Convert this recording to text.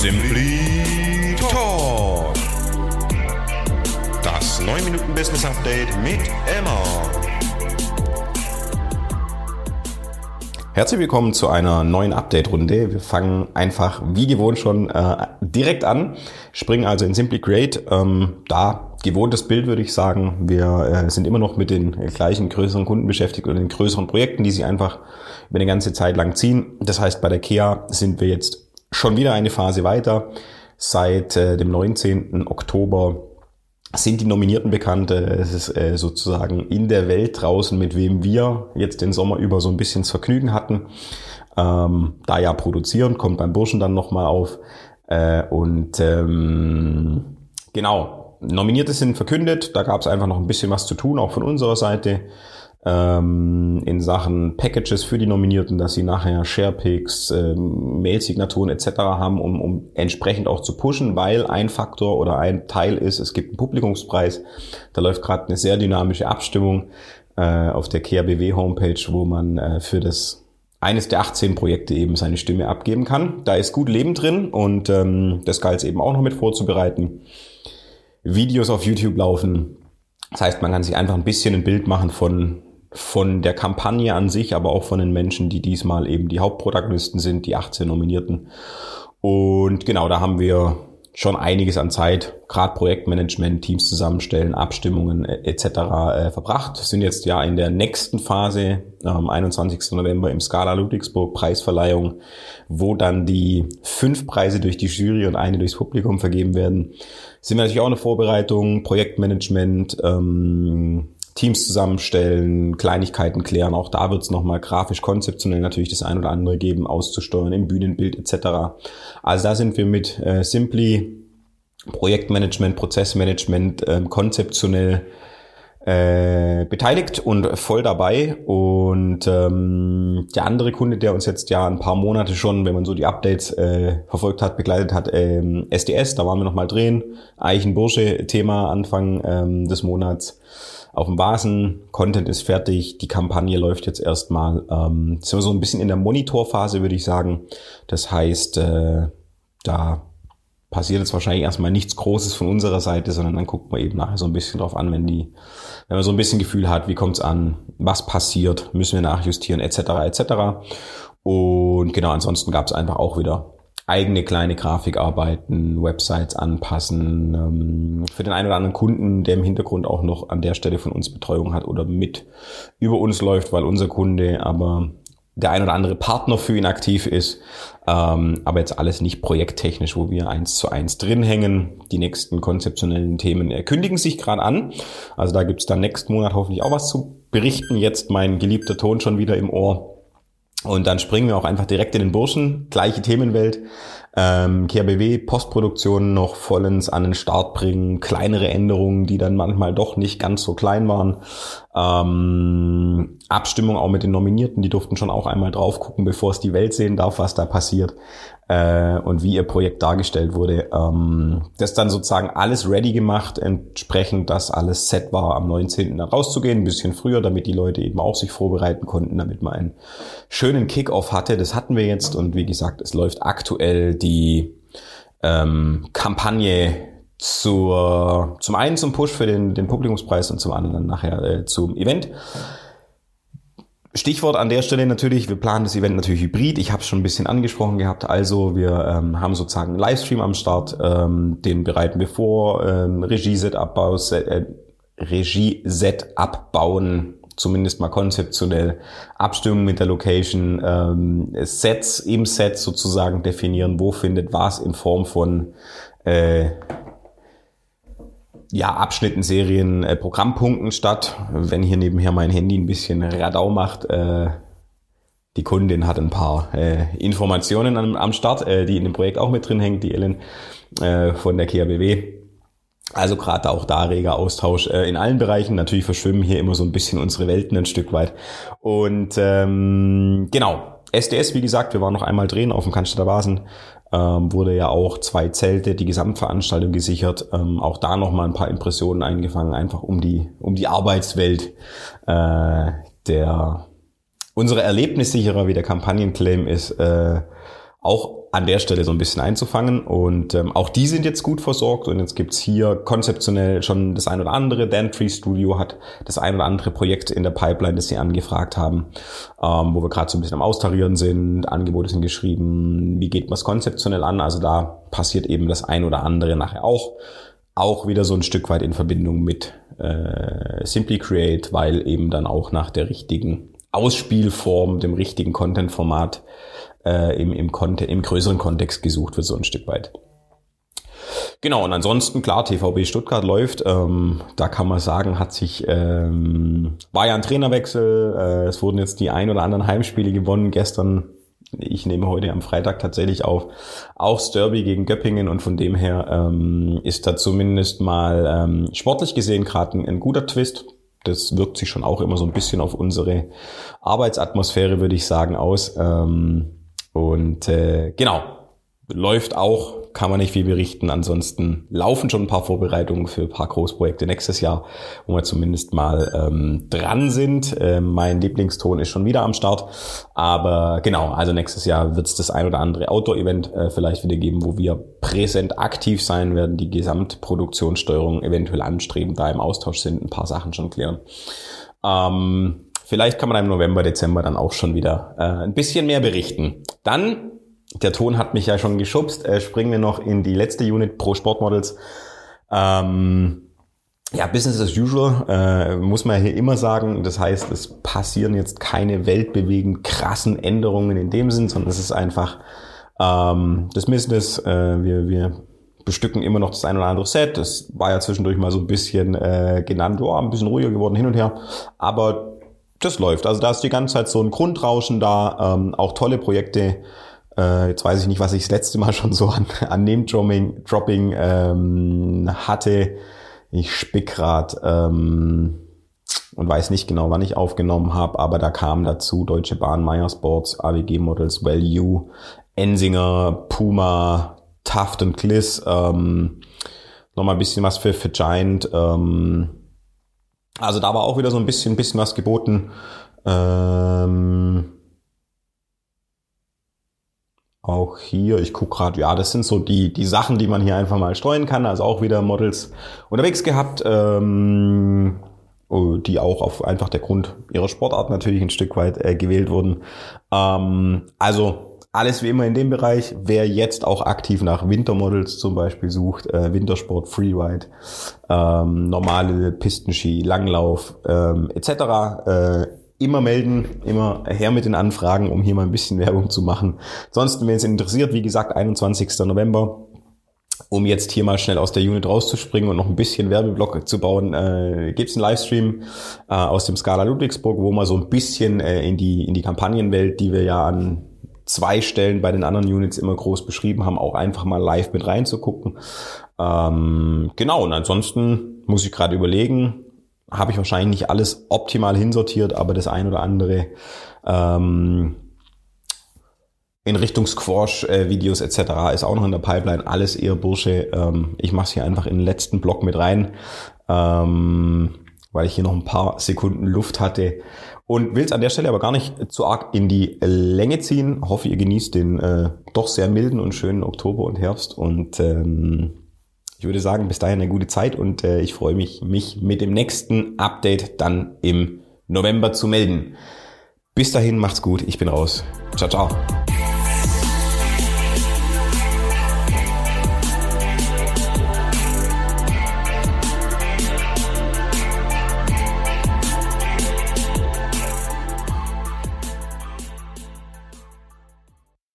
Simply Talk. Das 9 Minuten Business Update mit Emma. Herzlich willkommen zu einer neuen Update-Runde. Wir fangen einfach wie gewohnt schon äh, direkt an, springen also in Simply Create. Ähm, da gewohntes Bild würde ich sagen. Wir äh, sind immer noch mit den gleichen größeren Kunden beschäftigt oder den größeren Projekten, die sie einfach über eine ganze Zeit lang ziehen. Das heißt, bei der KEA sind wir jetzt schon wieder eine Phase weiter. Seit äh, dem 19. Oktober sind die Nominierten bekannt. Äh, es ist äh, sozusagen in der Welt draußen, mit wem wir jetzt den Sommer über so ein bisschen das Vergnügen hatten. Ähm, da ja produzieren, kommt beim Burschen dann nochmal auf. Äh, und ähm, genau, Nominierte sind verkündet. Da gab es einfach noch ein bisschen was zu tun, auch von unserer Seite ähm, in Sachen Packages für die Nominierten, dass sie nachher Sharepicks, ähm, Mail-Signaturen etc. haben, um, um entsprechend auch zu pushen, weil ein Faktor oder ein Teil ist, es gibt einen Publikumspreis. Da läuft gerade eine sehr dynamische Abstimmung äh, auf der KRBW Homepage, wo man äh, für das eines der 18 Projekte eben seine Stimme abgeben kann. Da ist gut Leben drin und ähm, das galt eben auch noch mit vorzubereiten. Videos auf YouTube laufen. Das heißt, man kann sich einfach ein bisschen ein Bild machen von von der Kampagne an sich, aber auch von den Menschen, die diesmal eben die Hauptprotagonisten sind, die 18 Nominierten. Und genau, da haben wir schon einiges an Zeit, gerade Projektmanagement, Teams zusammenstellen, Abstimmungen etc. Äh, verbracht. Wir sind jetzt ja in der nächsten Phase, am 21. November im Scala Ludwigsburg Preisverleihung, wo dann die fünf Preise durch die Jury und eine durchs Publikum vergeben werden. Sind wir natürlich auch eine Vorbereitung, Projektmanagement, ähm, Teams zusammenstellen, Kleinigkeiten klären. Auch da wird es nochmal grafisch konzeptionell natürlich das ein oder andere geben, auszusteuern im Bühnenbild etc. Also da sind wir mit äh, Simply Projektmanagement, Prozessmanagement äh, konzeptionell äh, beteiligt und voll dabei. Und ähm, der andere Kunde, der uns jetzt ja ein paar Monate schon, wenn man so die Updates äh, verfolgt hat, begleitet hat, ähm, SDS, da waren wir nochmal drehen. Eichenbursche-Thema Anfang ähm, des Monats auf dem Vasen, Content ist fertig, die Kampagne läuft jetzt erstmal. Ähm, sind wir so ein bisschen in der Monitorphase, würde ich sagen. Das heißt, äh, da passiert jetzt wahrscheinlich erstmal nichts Großes von unserer Seite, sondern dann guckt man eben nachher so ein bisschen drauf an, wenn die, wenn man so ein bisschen Gefühl hat, wie kommt's an, was passiert, müssen wir nachjustieren, etc. etc. Und genau, ansonsten gab es einfach auch wieder eigene kleine Grafikarbeiten, Websites anpassen. Ähm, für den einen oder anderen Kunden, der im Hintergrund auch noch an der Stelle von uns Betreuung hat oder mit über uns läuft, weil unser Kunde aber der ein oder andere Partner für ihn aktiv ist. Ähm, aber jetzt alles nicht projekttechnisch, wo wir eins zu eins drin hängen. Die nächsten konzeptionellen Themen erkündigen sich gerade an. Also da gibt's dann nächsten Monat hoffentlich auch was zu berichten. Jetzt mein geliebter Ton schon wieder im Ohr. Und dann springen wir auch einfach direkt in den Burschen. Gleiche Themenwelt. Ähm, KBW, Postproduktion noch vollends an den Start bringen. Kleinere Änderungen, die dann manchmal doch nicht ganz so klein waren. Ähm, Abstimmung auch mit den Nominierten. Die durften schon auch einmal drauf gucken, bevor es die Welt sehen darf, was da passiert äh, und wie ihr Projekt dargestellt wurde. Ähm, das dann sozusagen alles ready gemacht, entsprechend, dass alles set war, am 19. dann rauszugehen, ein bisschen früher, damit die Leute eben auch sich vorbereiten konnten, damit man einen schönen Kickoff hatte. Das hatten wir jetzt und wie gesagt, es läuft aktuell die ähm, Kampagne zur, zum einen zum Push für den, den Publikumspreis und zum anderen nachher äh, zum Event. Stichwort an der Stelle natürlich, wir planen das Event natürlich hybrid. Ich habe es schon ein bisschen angesprochen gehabt. Also wir ähm, haben sozusagen einen Livestream am Start, ähm, den bereiten wir vor, ähm, Regie-Set äh, Regie-Set abbauen, zumindest mal konzeptionell, Abstimmung mit der Location, ähm, Sets im Set sozusagen definieren, wo findet was in Form von äh, ja, Abschnitten, Serien, äh, Programmpunkten statt. Wenn hier nebenher mein Handy ein bisschen Radau macht, äh, die Kundin hat ein paar äh, Informationen am, am Start, äh, die in dem Projekt auch mit drin hängt, die Ellen äh, von der KABW. Also gerade auch da reger Austausch äh, in allen Bereichen. Natürlich verschwimmen hier immer so ein bisschen unsere Welten ein Stück weit. Und ähm, genau, SDS, wie gesagt, wir waren noch einmal drehen auf dem Cannstatter Basen ähm, wurde ja auch zwei Zelte, die Gesamtveranstaltung gesichert. Ähm, auch da nochmal ein paar Impressionen eingefangen, einfach um die, um die Arbeitswelt äh, der unsere Erlebnissicherer, wie der Kampagnenclaim ist, äh, auch an der Stelle so ein bisschen einzufangen. Und ähm, auch die sind jetzt gut versorgt und jetzt gibt's hier konzeptionell schon das ein oder andere. Dantry Studio hat das ein oder andere Projekt in der Pipeline, das sie angefragt haben, ähm, wo wir gerade so ein bisschen am Austarieren sind, Angebote sind geschrieben, wie geht man es konzeptionell an. Also da passiert eben das ein oder andere nachher auch. Auch wieder so ein Stück weit in Verbindung mit äh, Simply Create, weil eben dann auch nach der richtigen Ausspielform, dem richtigen Content-Format äh, im, im, Konte im größeren Kontext gesucht wird, so ein Stück weit. Genau, und ansonsten, klar, TVB Stuttgart läuft. Ähm, da kann man sagen, hat sich, ähm, war ja ein Trainerwechsel. Äh, es wurden jetzt die ein oder anderen Heimspiele gewonnen. Gestern, ich nehme heute am Freitag tatsächlich auf, auch Derby gegen Göppingen und von dem her ähm, ist da zumindest mal ähm, sportlich gesehen gerade ein, ein guter Twist. Das wirkt sich schon auch immer so ein bisschen auf unsere Arbeitsatmosphäre, würde ich sagen, aus. Ähm, und äh, genau, läuft auch, kann man nicht viel berichten. Ansonsten laufen schon ein paar Vorbereitungen für ein paar Großprojekte nächstes Jahr, wo wir zumindest mal ähm, dran sind. Ähm, mein Lieblingston ist schon wieder am Start. Aber genau, also nächstes Jahr wird es das ein oder andere Outdoor-Event äh, vielleicht wieder geben, wo wir präsent aktiv sein werden, die Gesamtproduktionssteuerung eventuell anstreben, da im Austausch sind, ein paar Sachen schon klären. Ähm, Vielleicht kann man im November, Dezember dann auch schon wieder äh, ein bisschen mehr berichten. Dann, der Ton hat mich ja schon geschubst, äh, springen wir noch in die letzte Unit pro Sportmodels. Ähm, ja, Business as usual, äh, muss man hier immer sagen. Das heißt, es passieren jetzt keine weltbewegend krassen Änderungen in dem Sinn, sondern es ist einfach ähm, das Business. Äh, wir, wir bestücken immer noch das ein oder andere Set. Das war ja zwischendurch mal so ein bisschen äh, genannt, oh, ein bisschen ruhiger geworden hin und her. Aber das läuft. Also da ist die ganze Zeit so ein Grundrauschen da, ähm, auch tolle Projekte. Äh, jetzt weiß ich nicht, was ich das letzte Mal schon so an, an Name-Dropping Dropping, ähm, hatte. Ich spick grad ähm, und weiß nicht genau, wann ich aufgenommen habe, aber da kam dazu Deutsche Bahn, Meyer Sports, AWG Models, Value, Ensinger, Puma, Taft und Gliss, ähm, nochmal ein bisschen was für, für Giant, ähm, also da war auch wieder so ein bisschen, bisschen was geboten. Ähm, auch hier, ich gucke gerade, ja, das sind so die, die Sachen, die man hier einfach mal streuen kann. Also auch wieder Models unterwegs gehabt, ähm, oh, die auch auf einfach der Grund ihrer Sportart natürlich ein Stück weit äh, gewählt wurden. Ähm, also alles wie immer in dem Bereich. Wer jetzt auch aktiv nach Wintermodels zum Beispiel sucht, äh, Wintersport, Freeride, ähm, normale Pistenski, Langlauf ähm, etc., äh, immer melden, immer her mit den Anfragen, um hier mal ein bisschen Werbung zu machen. Ansonsten, wenn es interessiert, wie gesagt, 21. November, um jetzt hier mal schnell aus der Unit rauszuspringen und noch ein bisschen Werbeblock zu bauen, äh, gibt es einen Livestream äh, aus dem Scala Ludwigsburg, wo man so ein bisschen äh, in die in die Kampagnenwelt, die wir ja an zwei Stellen bei den anderen Units immer groß beschrieben haben, auch einfach mal live mit reinzugucken. Ähm, genau, und ansonsten muss ich gerade überlegen, habe ich wahrscheinlich nicht alles optimal hinsortiert, aber das ein oder andere ähm, in Richtung Squash-Videos äh, etc. ist auch noch in der Pipeline. Alles eher Bursche. Ähm, ich mache es hier einfach in den letzten Block mit rein, ähm, weil ich hier noch ein paar Sekunden Luft hatte. Und will es an der Stelle aber gar nicht zu arg in die Länge ziehen. Hoffe, ihr genießt den äh, doch sehr milden und schönen Oktober und Herbst. Und ähm, ich würde sagen, bis dahin eine gute Zeit und äh, ich freue mich, mich mit dem nächsten Update dann im November zu melden. Bis dahin, macht's gut. Ich bin raus. Ciao, ciao.